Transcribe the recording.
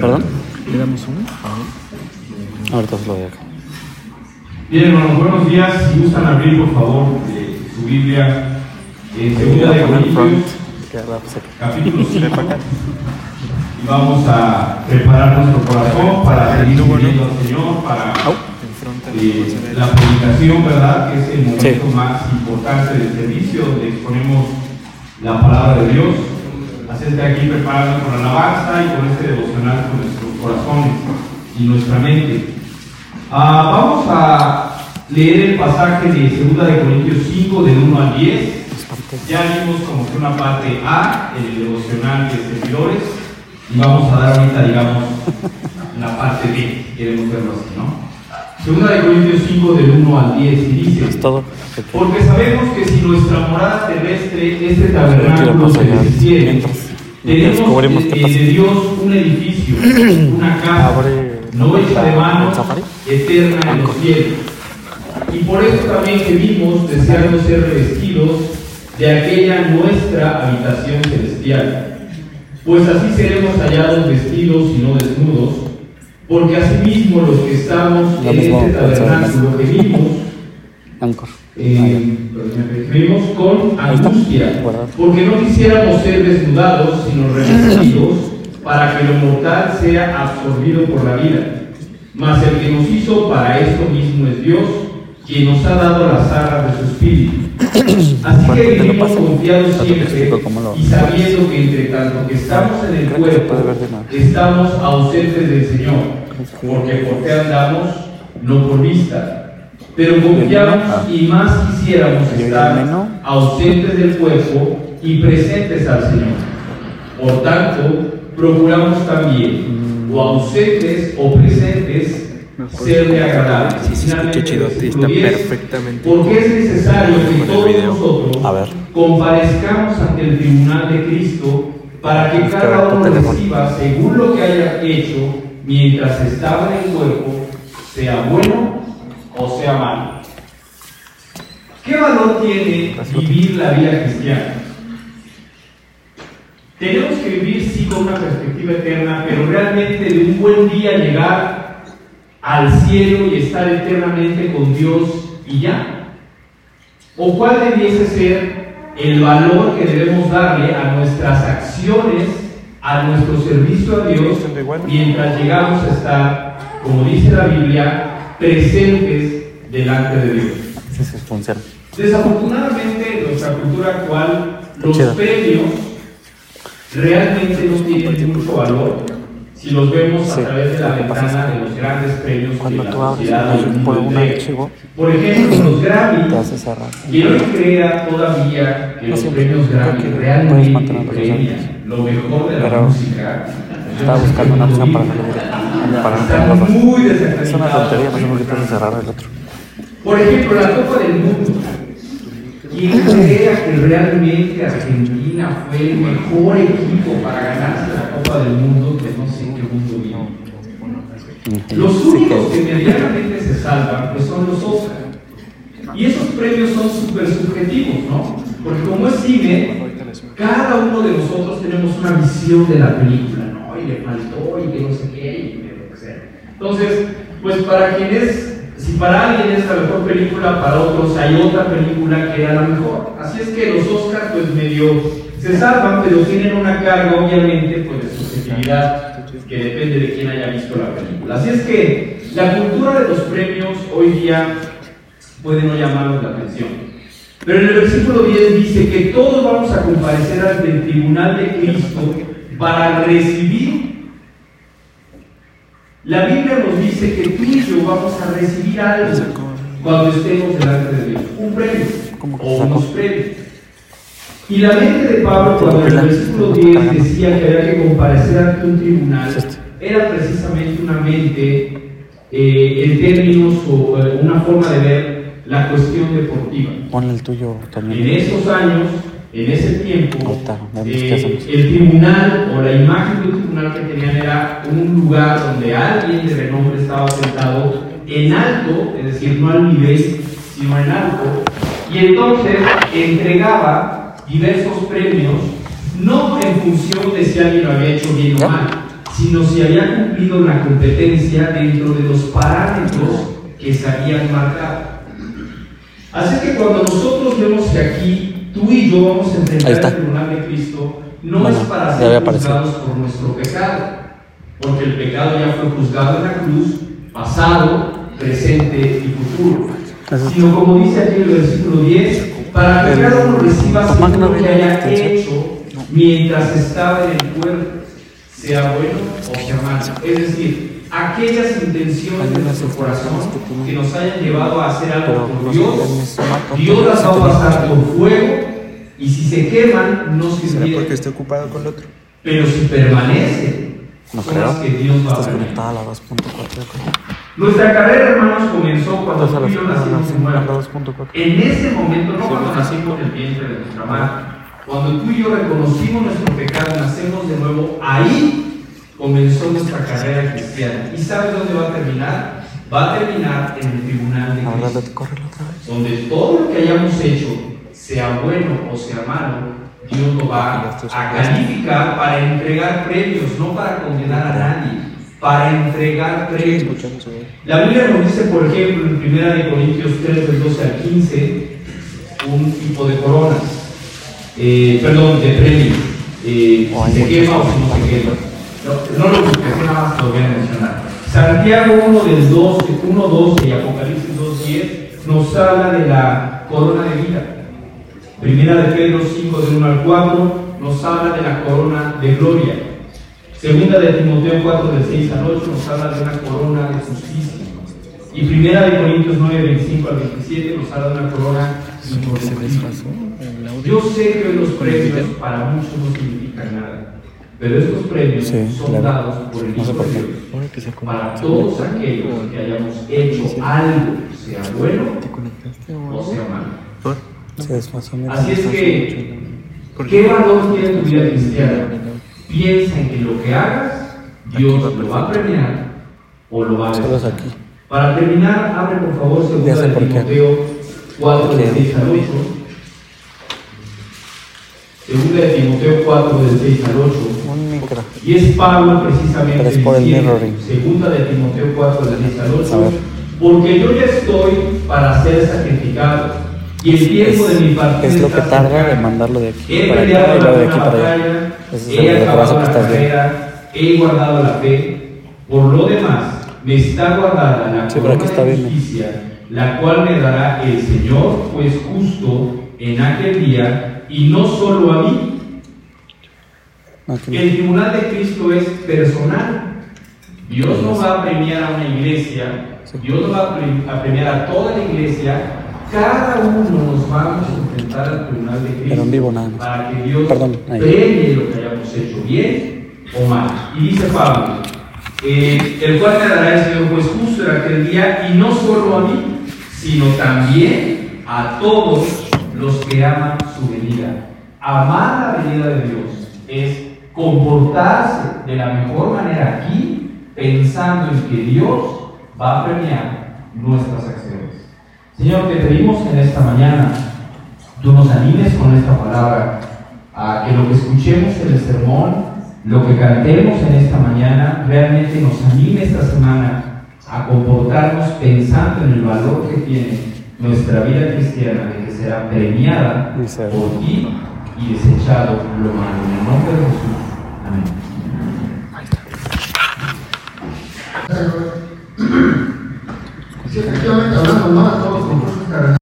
¿Perdón? ¿Le damos uno? Ahorita se lo doy acá. Bien, hermanos, buenos días. Si gustan abrir, por favor, eh, su Biblia en Segunda de. Corintios, pues capítulo 5. Y vamos a preparar nuestro corazón para seguir sirviendo al Señor, para eh, la predicación, ¿verdad? Que es el momento Sí. más importante del servicio, donde exponemos la palabra de Dios. Así es que aquí preparando con alabanza y con este devocional con nuestros corazones y nuestra mente. Ah, vamos a leer el pasaje de 2 de Corintios 5, del 1 al 10. Ya vimos como que una parte A el devocional de servidores y vamos a dar ahorita, digamos, la parte B, queremos verlo así, ¿no? Segunda de Corintios 5 del 1 al 10 y dice, Es todo. porque sabemos que si nuestra morada terrestre, este tabernáculo se mientras tenemos de, de. Dios un edificio, una casa, no hecha de mano, eterna en los cielos. Y por eso también gemimos deseando ser revestidos de aquella nuestra habitación celestial. Pues así seremos hallados vestidos y no desnudos, porque asimismo los que estamos en este tabernáculo Anchor. eh, vivimos con Ahí está. angustia, porque no quisiéramos ser desnudados, sino revestidos, para que lo mortal sea absorbido por la vida. Mas el que nos hizo para esto mismo es Dios, quien nos ha dado las arras de su espíritu. Así que vivimos confiados siempre y sabiendo que entre tanto que estamos en el cuerpo, estamos ausentes del Señor, porque por fe andamos, no por vista. Pero confiamos y más quisiéramos estar ausentes del cuerpo y presentes al Señor. Por tanto, procuramos también, o ausentes o presentes, serle agradables. Sí, se escucha Finalmente, chido, sí, versículo está 10, perfectamente. Porque es necesario que todos video. nosotros A ver. comparezcamos ante el tribunal de Cristo para que cada uno teléfono. reciba según lo que haya hecho mientras estaba en el cuerpo, sea bueno o sea malo. ¿Qué valor tiene vivir la vida cristiana? Tenemos que vivir sí con una perspectiva eterna, pero realmente de un buen día llegar al cielo y estar eternamente con Dios y ya. ¿O cuál debiese ser el valor que debemos darle a nuestras acciones, a nuestro servicio a Dios, mientras llegamos a estar, como dice la Biblia, presentes delante de Dios? Desafortunadamente, en nuestra cultura actual, los premios realmente no tienen mucho valor si los vemos Sí, a través de la que ventana de los grandes premios Cuando que tú la abres sociedad un- por un archivo, Por ejemplo, los Grammy, te hace cerrar. que no crea todavía que No los premios Grammy que realmente premian lo mejor de la Pero música. Estaba buscando una opción para directo. Para muy Es una tontería, no sé por qué te cerrar el otro. Por ejemplo, la Copa del Mundo. ¿Quién crea que realmente Argentina fue el mejor equipo para ganarse la Copa del Mundo? Que no sé qué mundo vive. Los únicos que medianamente se salvan pues son los Oscar. Y esos premios son súper subjetivos, ¿no? Porque como es cine, cada uno de nosotros tenemos una visión de la película, ¿no? Y le faltó y que no sé qué, y que lo que sea. Entonces, pues para quien es, para alguien es la mejor película, para otros hay otra película que era la mejor. Así es que los Oscars pues medio se salvan, pero tienen una carga obviamente pues de subjetividad que depende de quién haya visto la película. Así es que la cultura de los premios hoy día puede no llamarnos la atención. Pero en el versículo 10 dice que todos vamos a comparecer ante el tribunal de Cristo para recibir. La Biblia nos dice que tú y yo vamos a recibir algo cuando estemos delante de Dios, un premio ¿Cómo que o unos premios. Y la mente de Pablo, cuando en el versículo tengo 10 cargando. decía que había que comparecer ante un tribunal, Es este. era precisamente una mente eh, en términos o eh, una forma de ver la cuestión deportiva. Ponle el tuyo En también. esos años, en ese tiempo, eh, el tribunal o la imagen de un tribunal que tenían era un lugar donde alguien de renombre estaba sentado en alto, es decir, no al nivel, sino en alto, y entonces entregaba diversos premios, no en función de si alguien lo había hecho bien o mal, sino si había cumplido la competencia dentro de los parámetros que se habían marcado. Así que cuando nosotros vemos que aquí tú y yo vamos a enfrentar el tribunal de Cristo, no Bueno, es para ser juzgados por nuestro pecado, porque el pecado ya fue juzgado en la cruz, pasado, presente y futuro. Sino como dice aquí el versículo 10, para que cada uno reciba según ¿no lo que haya hecho mientras estaba en el cuerpo, sea bueno o sea malo. Es decir, aquellas intenciones de nuestro corazón que nos hayan llevado a hacer algo por Dios, Dios las va a pasar por fuego y si se queman no ¿Será sirvieron. porque esté ocupado con el otro? Pero si permanecen, No son creo. las que Dios va a Estás permitir. conectada a la 2.4. yo creo. Nuestra carrera, hermanos, comenzó cuando a yo nacimos en a la muerto. 2.4. En ese momento, no cuando nacimos en el vientre de nuestra madre, cuando tú y yo reconocimos nuestro pecado y nacemos de nuevo, ahí comenzó nuestra carrera cristiana. ¿Y sabes dónde va a terminar? Va a terminar en el tribunal de Cristo, donde todo lo que hayamos hecho, sea bueno o sea malo, Dios lo va a calificar para entregar premios, no para condenar a nadie, para entregar premios. La Biblia nos dice, por ejemplo, en 1 de Corintios 3, del 12 al 15, un tipo de coronas, eh, perdón, de premios, eh, si se quema o si no se quema. No, no lo busques, nada más lo voy a mencionar. Santiago 1 del 12, 1, 12 y Apocalipsis 2, 10 nos habla de la corona de vida. Primera de Pedro 5 del 1 al 4 nos habla de la corona de gloria. Segunda de Timoteo 4 del 6 al 8 nos habla de una corona de justicia. Y primera de Corintios 9, 25 al 27 nos habla de una corona audio. Yo sé que los premios para muchos no significan nada, pero estos premios Sí, son claro. dados por el No sé Hijo por. Dios para todos aquellos que hayamos hecho algo, sea bueno ¿Te conectaste o sea malo. Así es que- ¿Por ¿Qué valor tiene tu vida cristiana? Piensa en que lo que hagas, Dios lo va a premiar o lo va a aquí. Para terminar, abre por favor segunda de. Timoteo 4 del Porque- 6 al 8. Segunda de Timoteo 4 del 6 al 8. Y es Pablo precisamente Pero es por el diciendo, segunda de Timoteo 4 del 6 al A 8, ver. porque yo ya estoy para ser sacrificado y el tiempo de mi partida Es lo que tarda cercano. mandarlo de aquí He para acá y la luego de aquí para allá. Ese es he el acabado retraso que la estás carrera, he guardado la fe, por lo demás me está guardada la Sí, corona está de bien. justicia, la cual me dará el Señor, pues justo en aquel día, y no solo a mí. El tribunal de Cristo es personal. Dios no va a premiar a una iglesia, Dios no va a pre- a premiar a toda la iglesia. Cada uno nos vamos a enfrentar al tribunal de Cristo Pero en vivo nada más. para que Dios Perdón, premie lo que hayamos hecho bien o mal. Y dice Pablo, eh, el cual me dará el Señor pues justo en aquel día, y no solo a mí, sino también a todos los que aman su venida. Amar la venida de Dios es comportarse de la mejor manera aquí, pensando en que Dios va a premiar nuestras acciones. Señor, te pedimos en esta mañana, tú nos animes con esta palabra, a que lo que escuchemos en el sermón, lo que cantemos en esta mañana, realmente nos anime esta semana a comportarnos pensando en el valor que tiene nuestra vida cristiana, de que será premiada por ti y desechado lo malo. En el nombre de Jesús. Amén.